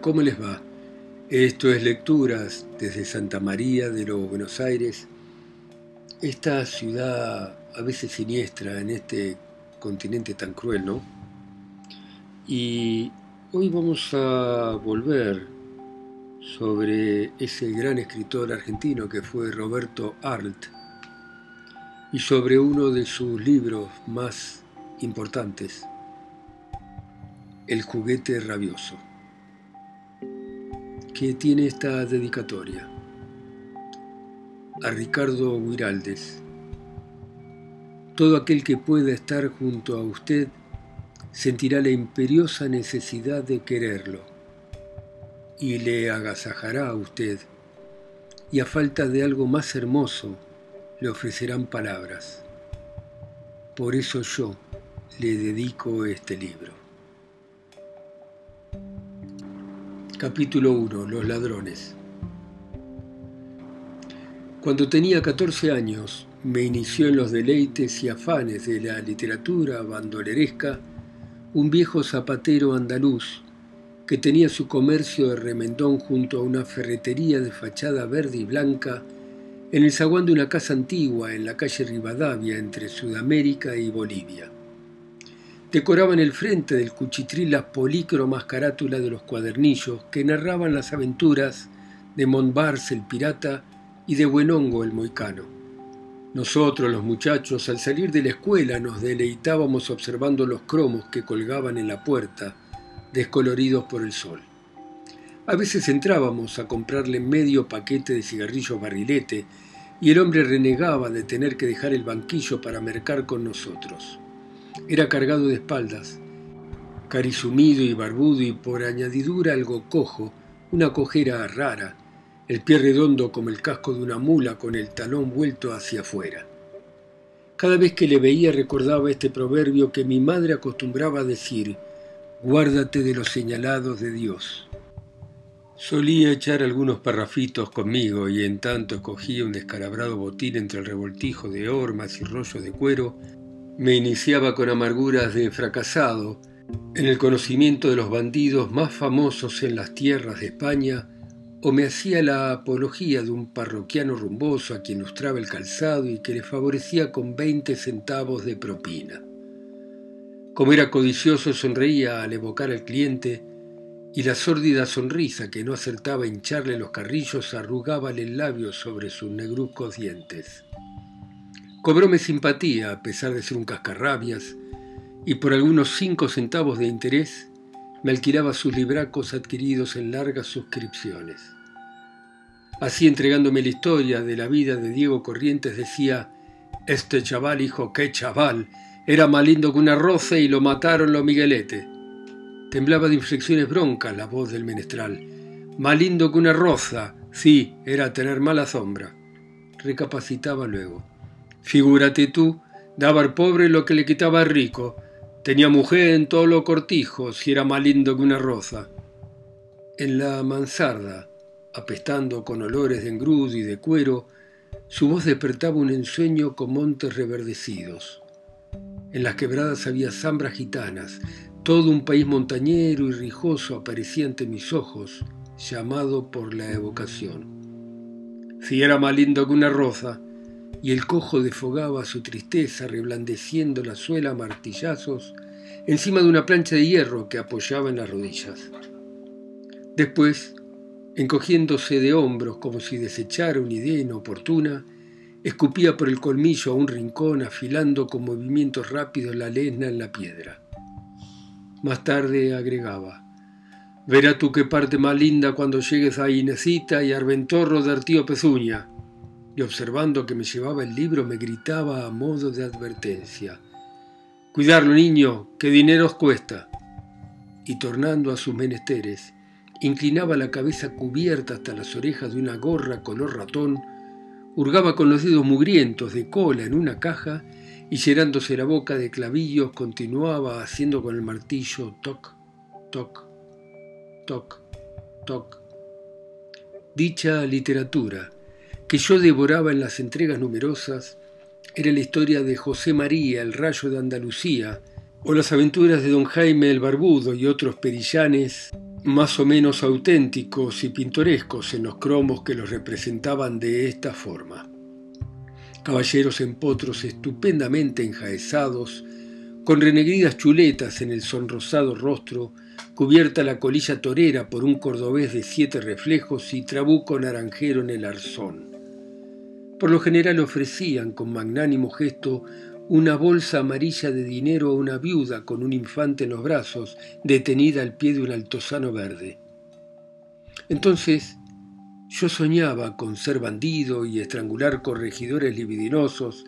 ¿cómo les va? Esto es Lecturas desde Santa María de los Buenos Aires, esta ciudad a veces siniestra en este continente tan cruel, ¿no? Y hoy vamos a volver sobre ese gran escritor argentino que fue Roberto Arlt y sobre uno de sus libros más importantes, El juguete rabioso que tiene esta dedicatoria. A Ricardo Guiraldes. Todo aquel que pueda estar junto a usted sentirá la imperiosa necesidad de quererlo y le agasajará a usted y a falta de algo más hermoso le ofrecerán palabras. Por eso yo le dedico este libro. Capítulo 1. Los ladrones. Cuando tenía 14 años, me inició en los deleites y afanes de la literatura bandoleresca un viejo zapatero andaluz que tenía su comercio de remendón junto a una ferretería de fachada verde y blanca en el zaguán de una casa antigua en la calle Rivadavia entre Sudamérica y Bolivia. Decoraban el frente del cuchitril las polícromas carátulas de los cuadernillos que narraban las aventuras de Montbars el pirata y de Buenongo el moicano. Nosotros, los muchachos, al salir de la escuela nos deleitábamos observando los cromos que colgaban en la puerta, descoloridos por el sol. A veces entrábamos a comprarle medio paquete de cigarrillos barrilete y el hombre renegaba de tener que dejar el banquillo para mercar con nosotros. Era cargado de espaldas, carisumido y barbudo y por añadidura algo cojo, una cojera rara, el pie redondo como el casco de una mula con el talón vuelto hacia afuera. Cada vez que le veía recordaba este proverbio que mi madre acostumbraba decir, guárdate de los señalados de Dios. Solía echar algunos parrafitos conmigo y en tanto escogía un descalabrado botín entre el revoltijo de hormas y rollos de cuero me iniciaba con amarguras de fracasado en el conocimiento de los bandidos más famosos en las tierras de España, o me hacía la apología de un parroquiano rumboso a quien lustraba el calzado y que le favorecía con veinte centavos de propina. Como era codicioso, sonreía al evocar al cliente y la sórdida sonrisa que no acertaba a hincharle los carrillos arrugábale el labio sobre sus negruzcos dientes. Cobróme simpatía a pesar de ser un cascarrabias y por algunos cinco centavos de interés me alquilaba sus libracos adquiridos en largas suscripciones. Así entregándome la historia de la vida de Diego Corrientes decía, este chaval, hijo, qué chaval, era más lindo que una roce y lo mataron los Miguelete. Temblaba de inflexiones broncas la voz del menestral. Más lindo que una roza, sí, era tener mala sombra. Recapacitaba luego. Figúrate tú, daba al pobre lo que le quitaba al rico. Tenía mujer en todos los cortijos y era más lindo que una rosa. En la mansarda, apestando con olores de engrudo y de cuero, su voz despertaba un ensueño con montes reverdecidos. En las quebradas había zambras gitanas, todo un país montañero y rijoso aparecía ante mis ojos, llamado por la evocación. Si era más lindo que una rosa, y el cojo defogaba su tristeza reblandeciendo la suela a martillazos encima de una plancha de hierro que apoyaba en las rodillas. Después, encogiéndose de hombros como si desechara una idea inoportuna, escupía por el colmillo a un rincón afilando con movimientos rápidos la lesna en la piedra. Más tarde agregaba, Verá tú qué parte más linda cuando llegues a Inesita y Arventorro de Artío Pezuña y observando que me llevaba el libro me gritaba a modo de advertencia. Cuidarlo, niño, que dinero os cuesta. Y tornando a sus menesteres, inclinaba la cabeza cubierta hasta las orejas de una gorra color ratón, hurgaba con los dedos mugrientos de cola en una caja y llenándose la boca de clavillos continuaba haciendo con el martillo toc, toc, toc, toc. Dicha literatura, que yo devoraba en las entregas numerosas era la historia de José María, el rayo de Andalucía, o las aventuras de don Jaime el Barbudo y otros perillanes más o menos auténticos y pintorescos en los cromos que los representaban de esta forma. Caballeros en potros estupendamente enjaezados, con renegridas chuletas en el sonrosado rostro, cubierta la colilla torera por un cordobés de siete reflejos y trabuco naranjero en el arzón. Por lo general ofrecían con magnánimo gesto una bolsa amarilla de dinero a una viuda con un infante en los brazos, detenida al pie de un altozano verde. Entonces yo soñaba con ser bandido y estrangular corregidores libidinosos,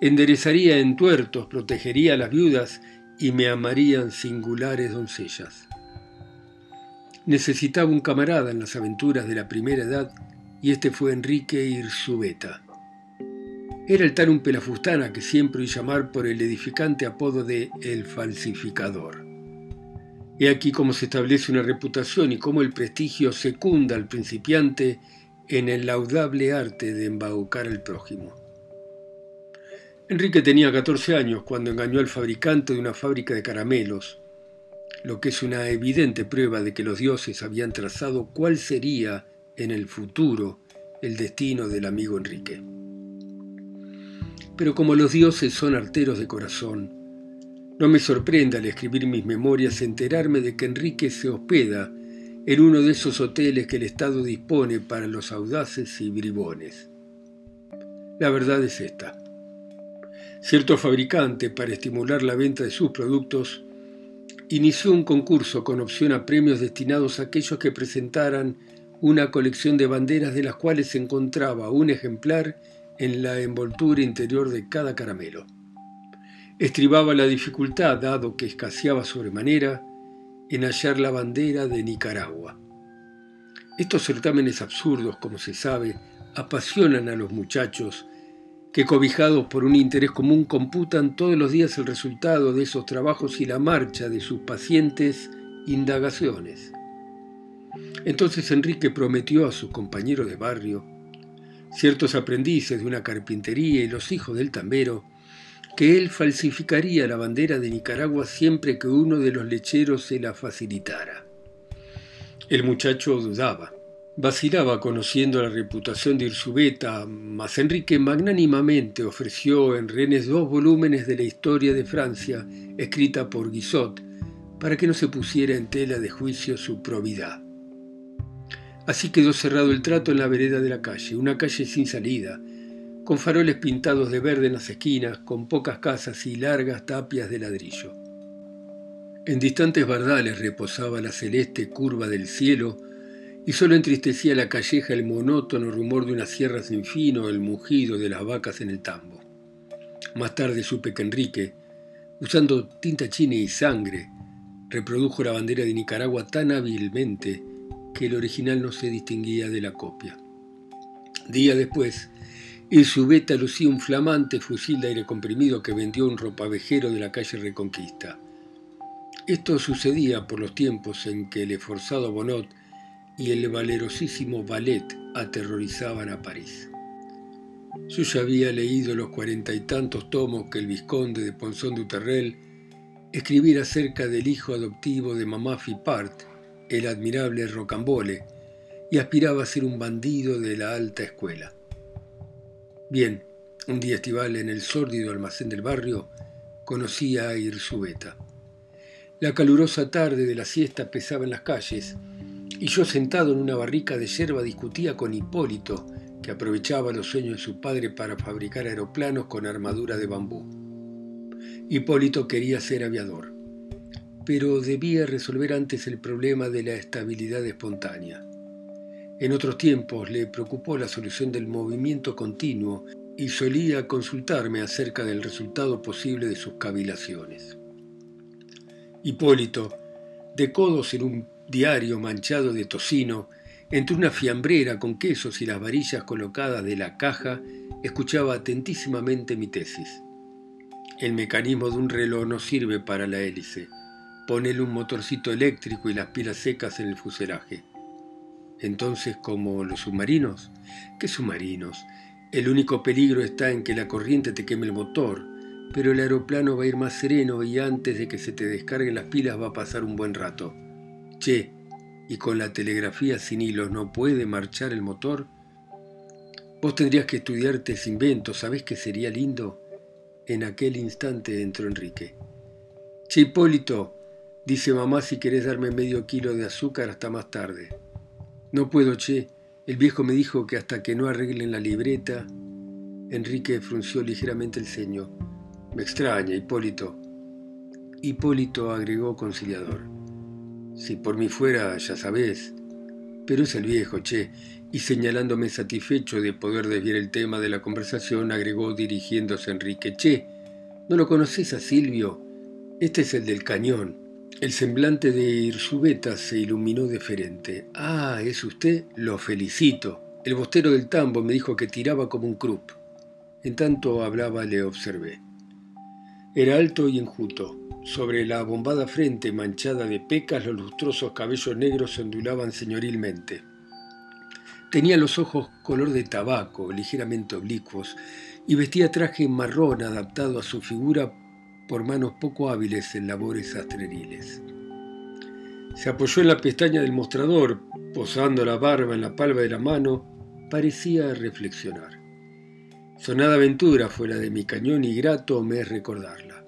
enderezaría entuertos, protegería a las viudas y me amarían singulares doncellas. Necesitaba un camarada en las aventuras de la primera edad y este fue Enrique Irzubeta. Era el tal un pelafustana que siempre oí llamar por el edificante apodo de El Falsificador. He aquí cómo se establece una reputación y cómo el prestigio secunda al principiante en el laudable arte de embaucar al prójimo. Enrique tenía 14 años cuando engañó al fabricante de una fábrica de caramelos, lo que es una evidente prueba de que los dioses habían trazado cuál sería en el futuro el destino del amigo Enrique. Pero como los dioses son arteros de corazón, no me sorprende al escribir mis memorias enterarme de que Enrique se hospeda en uno de esos hoteles que el Estado dispone para los audaces y bribones. La verdad es esta. Cierto fabricante, para estimular la venta de sus productos, inició un concurso con opción a premios destinados a aquellos que presentaran una colección de banderas de las cuales se encontraba un ejemplar en la envoltura interior de cada caramelo. Estribaba la dificultad, dado que escaseaba sobremanera, en hallar la bandera de Nicaragua. Estos certámenes absurdos, como se sabe, apasionan a los muchachos que cobijados por un interés común computan todos los días el resultado de esos trabajos y la marcha de sus pacientes indagaciones. Entonces Enrique prometió a sus compañeros de barrio ciertos aprendices de una carpintería y los hijos del tambero, que él falsificaría la bandera de Nicaragua siempre que uno de los lecheros se la facilitara. El muchacho dudaba, vacilaba conociendo la reputación de Irzubeta, mas Enrique magnánimamente ofreció en Rennes dos volúmenes de la historia de Francia, escrita por Guizot, para que no se pusiera en tela de juicio su probidad. Así quedó cerrado el trato en la vereda de la calle, una calle sin salida, con faroles pintados de verde en las esquinas, con pocas casas y largas tapias de ladrillo. En distantes bardales reposaba la celeste curva del cielo y solo entristecía la calleja el monótono rumor de una sierra sin fin o el mugido de las vacas en el tambo. Más tarde supe que Enrique, usando tinta china y sangre, reprodujo la bandera de Nicaragua tan hábilmente que el original no se distinguía de la copia. Día después, en su beta lucía un flamante fusil de aire comprimido que vendió un ropavejero de la calle Reconquista. Esto sucedía por los tiempos en que el esforzado Bonot y el valerosísimo Ballet aterrorizaban a París. Yo ya había leído los cuarenta y tantos tomos que el vizconde de Ponzón de Uterrel escribiera acerca del hijo adoptivo de mamá Fipart el admirable Rocambole, y aspiraba a ser un bandido de la alta escuela. Bien, un día estival en el sórdido almacén del barrio, conocí a Irzubeta. La calurosa tarde de la siesta pesaba en las calles, y yo sentado en una barrica de yerba discutía con Hipólito, que aprovechaba los sueños de su padre para fabricar aeroplanos con armadura de bambú. Hipólito quería ser aviador pero debía resolver antes el problema de la estabilidad espontánea. En otros tiempos le preocupó la solución del movimiento continuo y solía consultarme acerca del resultado posible de sus cavilaciones. Hipólito, de codos en un diario manchado de tocino, entre una fiambrera con quesos y las varillas colocadas de la caja, escuchaba atentísimamente mi tesis. El mecanismo de un reloj no sirve para la hélice ponele un motorcito eléctrico y las pilas secas en el fuselaje. Entonces, como los submarinos, ¿qué submarinos? El único peligro está en que la corriente te queme el motor, pero el aeroplano va a ir más sereno y antes de que se te descarguen las pilas va a pasar un buen rato. Che, y con la telegrafía sin hilos no puede marchar el motor? Vos tendrías que estudiarte ese invento, ¿sabés qué sería lindo? En aquel instante entró Enrique. Che, Hipólito, dice mamá si querés darme medio kilo de azúcar hasta más tarde. No puedo, che. El viejo me dijo que hasta que no arreglen la libreta. Enrique frunció ligeramente el ceño. Me extraña, Hipólito. Hipólito agregó conciliador. Si por mí fuera, ya sabés. Pero es el viejo, che, y señalándome satisfecho de poder desviar el tema de la conversación, agregó dirigiéndose a Enrique, Che, ¿no lo conoces a Silvio? Este es el del cañón. El semblante de Irzubeta se iluminó deferente. Ah, ¿es usted? Lo felicito. El bostero del tambo me dijo que tiraba como un crup. En tanto hablaba le observé. Era alto y enjuto. Sobre la bombada frente manchada de pecas los lustrosos cabellos negros se ondulaban señorilmente. Tenía los ojos color de tabaco, ligeramente oblicuos, y vestía traje marrón adaptado a su figura por manos poco hábiles en labores astreriles. Se apoyó en la pestaña del mostrador, posando la barba en la palma de la mano, parecía reflexionar. Sonada aventura fue la de mi cañón y grato me es recordarla.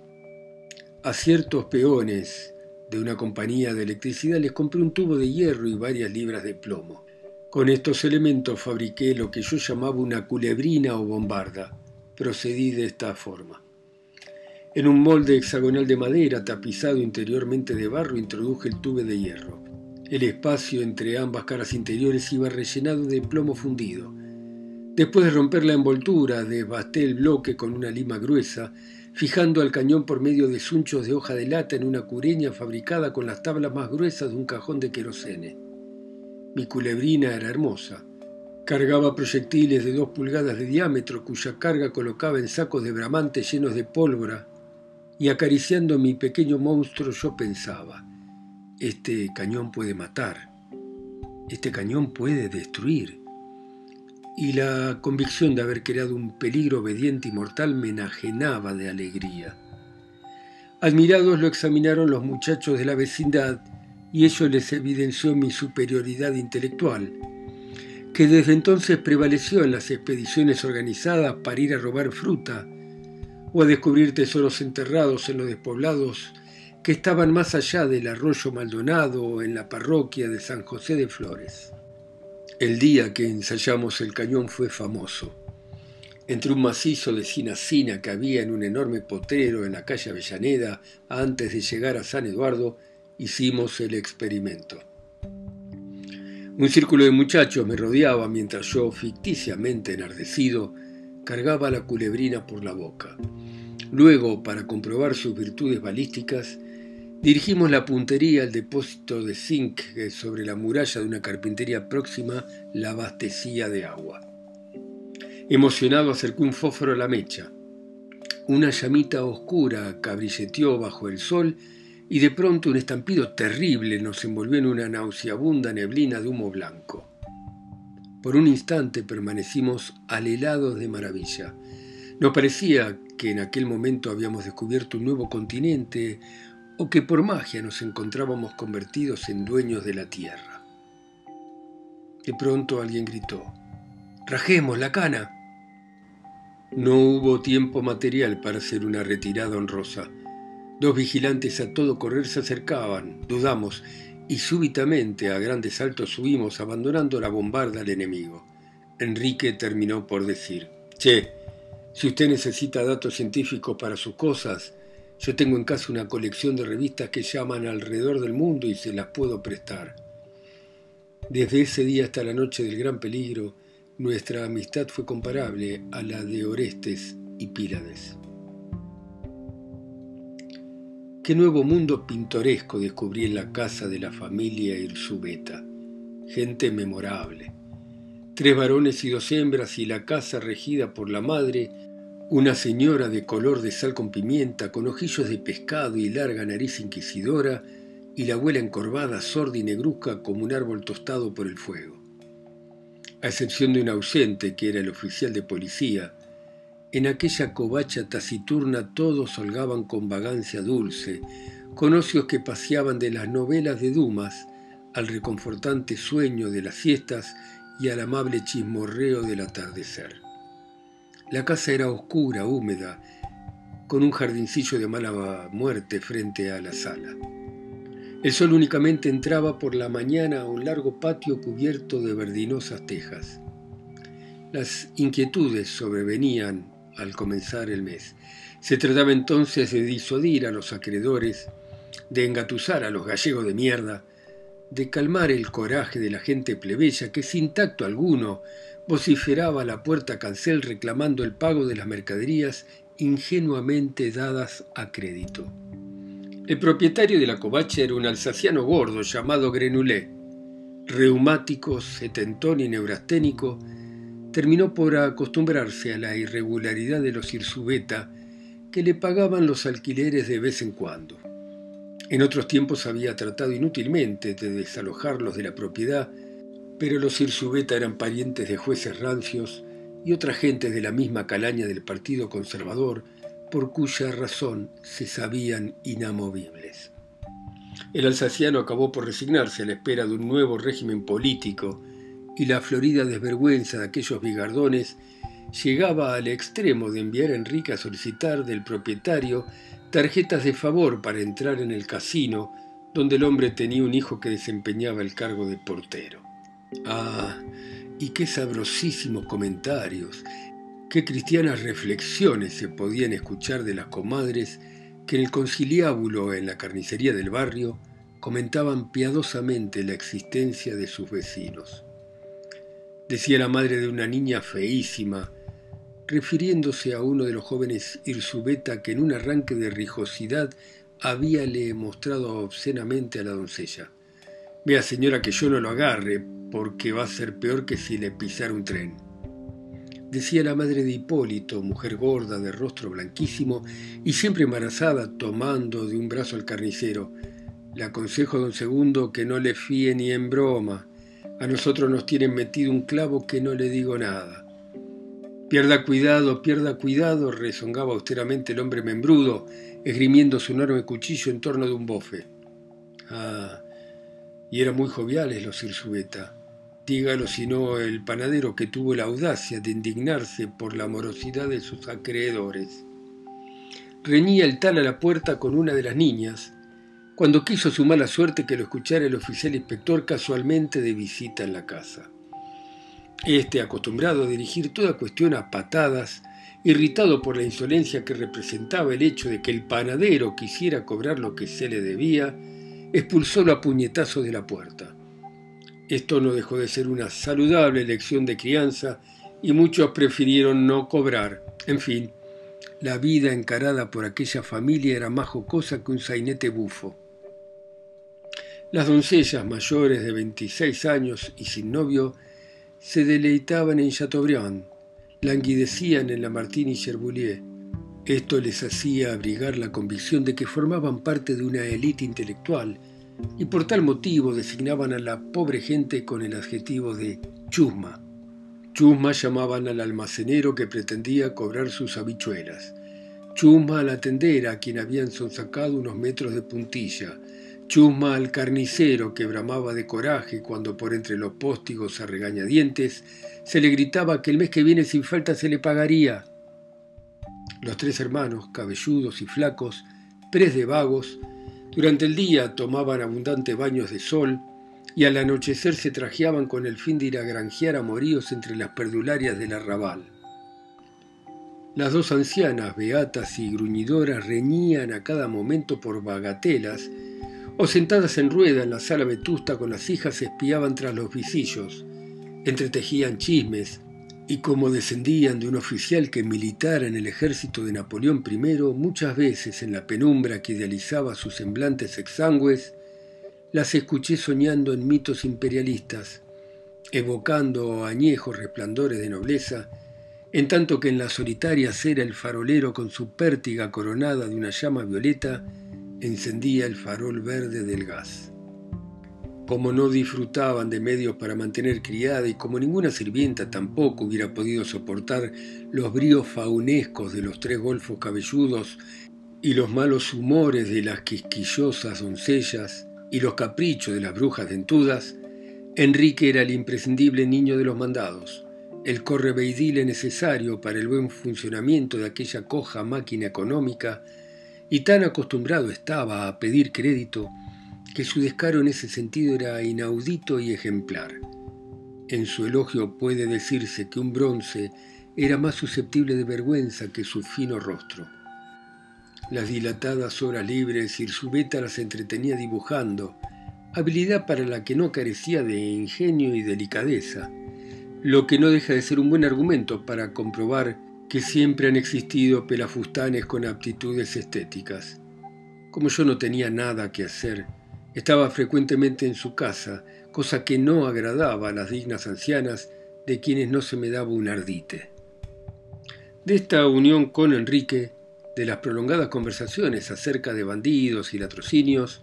A ciertos peones de una compañía de electricidad les compré un tubo de hierro y varias libras de plomo. Con estos elementos fabriqué lo que yo llamaba una culebrina o bombarda. Procedí de esta forma. En un molde hexagonal de madera tapizado interiormente de barro introduje el tube de hierro. El espacio entre ambas caras interiores iba rellenado de plomo fundido. Después de romper la envoltura, desbasté el bloque con una lima gruesa, fijando al cañón por medio de sunchos de hoja de lata en una cureña fabricada con las tablas más gruesas de un cajón de querosene. Mi culebrina era hermosa. Cargaba proyectiles de dos pulgadas de diámetro cuya carga colocaba en sacos de bramante llenos de pólvora y acariciando mi pequeño monstruo yo pensaba, este cañón puede matar, este cañón puede destruir. Y la convicción de haber creado un peligro obediente y mortal me enajenaba de alegría. Admirados lo examinaron los muchachos de la vecindad y ello les evidenció mi superioridad intelectual, que desde entonces prevaleció en las expediciones organizadas para ir a robar fruta o a descubrir tesoros enterrados en los despoblados que estaban más allá del arroyo Maldonado en la parroquia de San José de Flores. El día que ensayamos el cañón fue famoso. Entre un macizo de cinacina que había en un enorme potrero en la calle Avellaneda antes de llegar a San Eduardo, hicimos el experimento. Un círculo de muchachos me rodeaba mientras yo, ficticiamente enardecido, cargaba la culebrina por la boca. Luego, para comprobar sus virtudes balísticas, dirigimos la puntería al depósito de zinc que sobre la muralla de una carpintería próxima la abastecía de agua. Emocionado acercó un fósforo a la mecha. Una llamita oscura cabrilleteó bajo el sol y de pronto un estampido terrible nos envolvió en una nauseabunda neblina de humo blanco. Por un instante permanecimos alelados de maravilla. Nos parecía que en aquel momento habíamos descubierto un nuevo continente o que por magia nos encontrábamos convertidos en dueños de la tierra. De pronto alguien gritó, ¡Rajemos la cana! No hubo tiempo material para hacer una retirada honrosa. Dos vigilantes a todo correr se acercaban, dudamos, y súbitamente a grandes saltos subimos abandonando la bombarda al enemigo. Enrique terminó por decir, Che, si usted necesita datos científicos para sus cosas, yo tengo en casa una colección de revistas que llaman alrededor del mundo y se las puedo prestar. Desde ese día hasta la noche del gran peligro, nuestra amistad fue comparable a la de Orestes y Pílades. Qué nuevo mundo pintoresco descubrí en la casa de la familia Irzubeta. Gente memorable. Tres varones y dos hembras y la casa regida por la madre, una señora de color de sal con pimienta, con ojillos de pescado y larga nariz inquisidora, y la abuela encorvada, sorda y negruzca como un árbol tostado por el fuego. A excepción de un ausente, que era el oficial de policía, en aquella covacha taciturna todos holgaban con vagancia dulce, con ocios que paseaban de las novelas de Dumas al reconfortante sueño de las siestas y al amable chismorreo del atardecer. La casa era oscura, húmeda, con un jardincillo de mala muerte frente a la sala. El sol únicamente entraba por la mañana a un largo patio cubierto de verdinosas tejas. Las inquietudes sobrevenían al comenzar el mes. Se trataba entonces de disuadir a los acreedores, de engatusar a los gallegos de mierda, de calmar el coraje de la gente plebeya que sin tacto alguno vociferaba a la puerta cancel reclamando el pago de las mercaderías ingenuamente dadas a crédito. El propietario de la covacha era un alsaciano gordo llamado Grenoulet, reumático, setentón y neurasténico, terminó por acostumbrarse a la irregularidad de los Irsubeta que le pagaban los alquileres de vez en cuando. En otros tiempos había tratado inútilmente de desalojarlos de la propiedad, pero los Irsubeta eran parientes de jueces rancios y otra gente de la misma calaña del Partido Conservador, por cuya razón se sabían inamovibles. El alsaciano acabó por resignarse a la espera de un nuevo régimen político y la florida desvergüenza de aquellos bigardones llegaba al extremo de enviar a Enrique a solicitar del propietario tarjetas de favor para entrar en el casino donde el hombre tenía un hijo que desempeñaba el cargo de portero. Ah, y qué sabrosísimos comentarios, qué cristianas reflexiones se podían escuchar de las comadres que en el conciliábulo en la carnicería del barrio comentaban piadosamente la existencia de sus vecinos decía la madre de una niña feísima, refiriéndose a uno de los jóvenes Irsubeta que en un arranque de rijosidad habíale mostrado obscenamente a la doncella. Vea señora que yo no lo agarre, porque va a ser peor que si le pisara un tren. Decía la madre de Hipólito, mujer gorda, de rostro blanquísimo y siempre embarazada, tomando de un brazo al carnicero. Le aconsejo, don Segundo, que no le fíe ni en broma. A nosotros nos tienen metido un clavo que no le digo nada. Pierda cuidado, pierda cuidado, rezongaba austeramente el hombre membrudo, esgrimiendo su enorme cuchillo en torno de un bofe. Ah, y eran muy joviales los Irsubeta. Dígalo si no el panadero que tuvo la audacia de indignarse por la morosidad de sus acreedores. Reñía el tal a la puerta con una de las niñas, cuando quiso su mala suerte que lo escuchara el oficial inspector casualmente de visita en la casa. Este, acostumbrado a dirigir toda cuestión a patadas, irritado por la insolencia que representaba el hecho de que el panadero quisiera cobrar lo que se le debía, expulsó a puñetazo de la puerta. Esto no dejó de ser una saludable lección de crianza y muchos prefirieron no cobrar. En fin, la vida encarada por aquella familia era más jocosa que un sainete bufo. Las doncellas mayores de 26 años y sin novio se deleitaban en Chateaubriand, languidecían en la Martini Cherboulier. Esto les hacía abrigar la convicción de que formaban parte de una élite intelectual y por tal motivo designaban a la pobre gente con el adjetivo de chusma. Chusma llamaban al almacenero que pretendía cobrar sus habichuelas. Chusma a la tendera a quien habían sonsacado unos metros de puntilla Chusma al carnicero que bramaba de coraje cuando por entre los póstigos a regañadientes se le gritaba que el mes que viene sin falta se le pagaría. Los tres hermanos, cabelludos y flacos, pres de vagos, durante el día tomaban abundantes baños de sol y al anochecer se trajeaban con el fin de ir a granjear amoríos entre las perdularias del arrabal. Las dos ancianas, beatas y gruñidoras, reñían a cada momento por bagatelas o sentadas en rueda en la sala vetusta con las hijas espiaban tras los visillos, entretejían chismes, y como descendían de un oficial que militara en el ejército de Napoleón I, muchas veces en la penumbra que idealizaba sus semblantes exangües, las escuché soñando en mitos imperialistas, evocando añejos resplandores de nobleza, en tanto que en la solitaria acera el farolero con su pértiga coronada de una llama violeta encendía el farol verde del gas. Como no disfrutaban de medios para mantener criada y como ninguna sirvienta tampoco hubiera podido soportar los bríos faunescos de los tres golfos cabelludos y los malos humores de las quisquillosas doncellas, y los caprichos de las brujas dentudas, Enrique era el imprescindible niño de los mandados, el correveidile necesario para el buen funcionamiento de aquella coja máquina económica, y tan acostumbrado estaba a pedir crédito que su descaro en ese sentido era inaudito y ejemplar. En su elogio puede decirse que un bronce era más susceptible de vergüenza que su fino rostro. Las dilatadas horas libres beta las entretenía dibujando, habilidad para la que no carecía de ingenio y delicadeza, lo que no deja de ser un buen argumento para comprobar que siempre han existido pelafustanes con aptitudes estéticas. Como yo no tenía nada que hacer, estaba frecuentemente en su casa, cosa que no agradaba a las dignas ancianas de quienes no se me daba un ardite. De esta unión con Enrique, de las prolongadas conversaciones acerca de bandidos y latrocinios,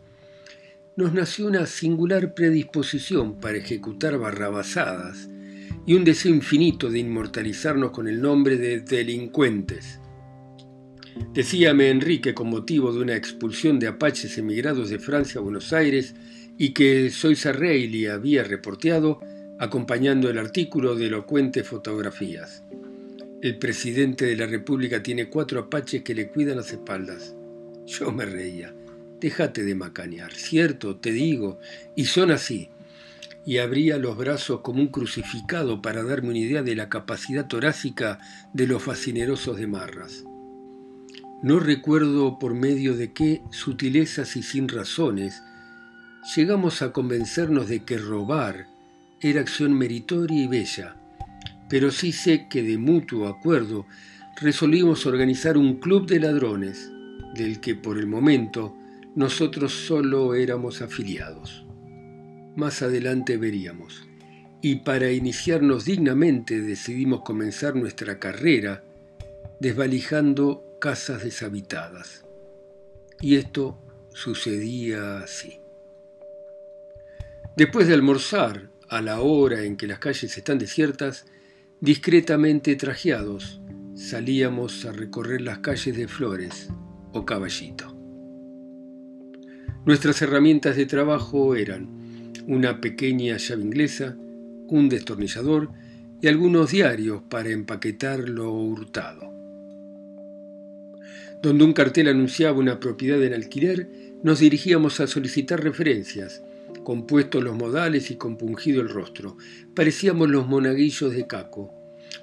nos nació una singular predisposición para ejecutar barrabasadas y un deseo infinito de inmortalizarnos con el nombre de delincuentes. Decíame Enrique con motivo de una expulsión de apaches emigrados de Francia a Buenos Aires y que Soysa Reilly había reporteado acompañando el artículo de elocuentes fotografías. El presidente de la República tiene cuatro apaches que le cuidan las espaldas. Yo me reía. Déjate de macanear, cierto, te digo, y son así. Y abría los brazos como un crucificado para darme una idea de la capacidad torácica de los fascinerosos de Marras. No recuerdo por medio de qué sutilezas y sin razones llegamos a convencernos de que robar era acción meritoria y bella, pero sí sé que de mutuo acuerdo resolvimos organizar un club de ladrones, del que por el momento nosotros solo éramos afiliados. Más adelante veríamos. Y para iniciarnos dignamente decidimos comenzar nuestra carrera desvalijando casas deshabitadas. Y esto sucedía así. Después de almorzar, a la hora en que las calles están desiertas, Discretamente trajeados, salíamos a recorrer las calles de Flores o Caballito. Nuestras herramientas de trabajo eran una pequeña llave inglesa, un destornillador y algunos diarios para empaquetar lo hurtado. Donde un cartel anunciaba una propiedad en alquiler, nos dirigíamos a solicitar referencias compuestos los modales y compungido el rostro. Parecíamos los monaguillos de Caco.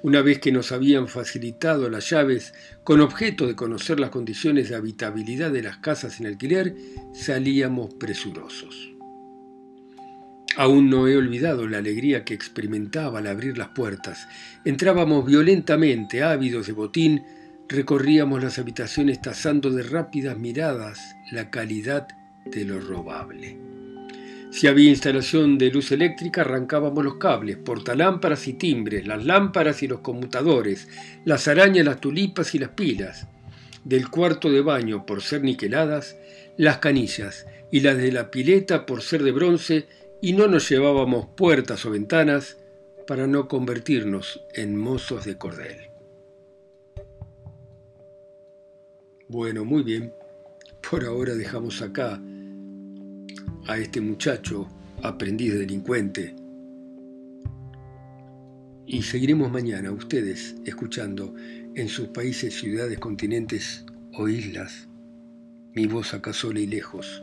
Una vez que nos habían facilitado las llaves con objeto de conocer las condiciones de habitabilidad de las casas en alquiler, salíamos presurosos. Aún no he olvidado la alegría que experimentaba al abrir las puertas. Entrábamos violentamente, ávidos de botín, recorríamos las habitaciones tasando de rápidas miradas la calidad de lo robable. Si había instalación de luz eléctrica, arrancábamos los cables, portalámparas y timbres, las lámparas y los conmutadores, las arañas, las tulipas y las pilas. Del cuarto de baño, por ser niqueladas, las canillas y las de la pileta por ser de bronce, y no nos llevábamos puertas o ventanas para no convertirnos en mozos de cordel. Bueno, muy bien. Por ahora dejamos acá a este muchacho aprendiz delincuente. Y seguiremos mañana, ustedes, escuchando en sus países, ciudades, continentes o islas, mi voz acá sola y lejos,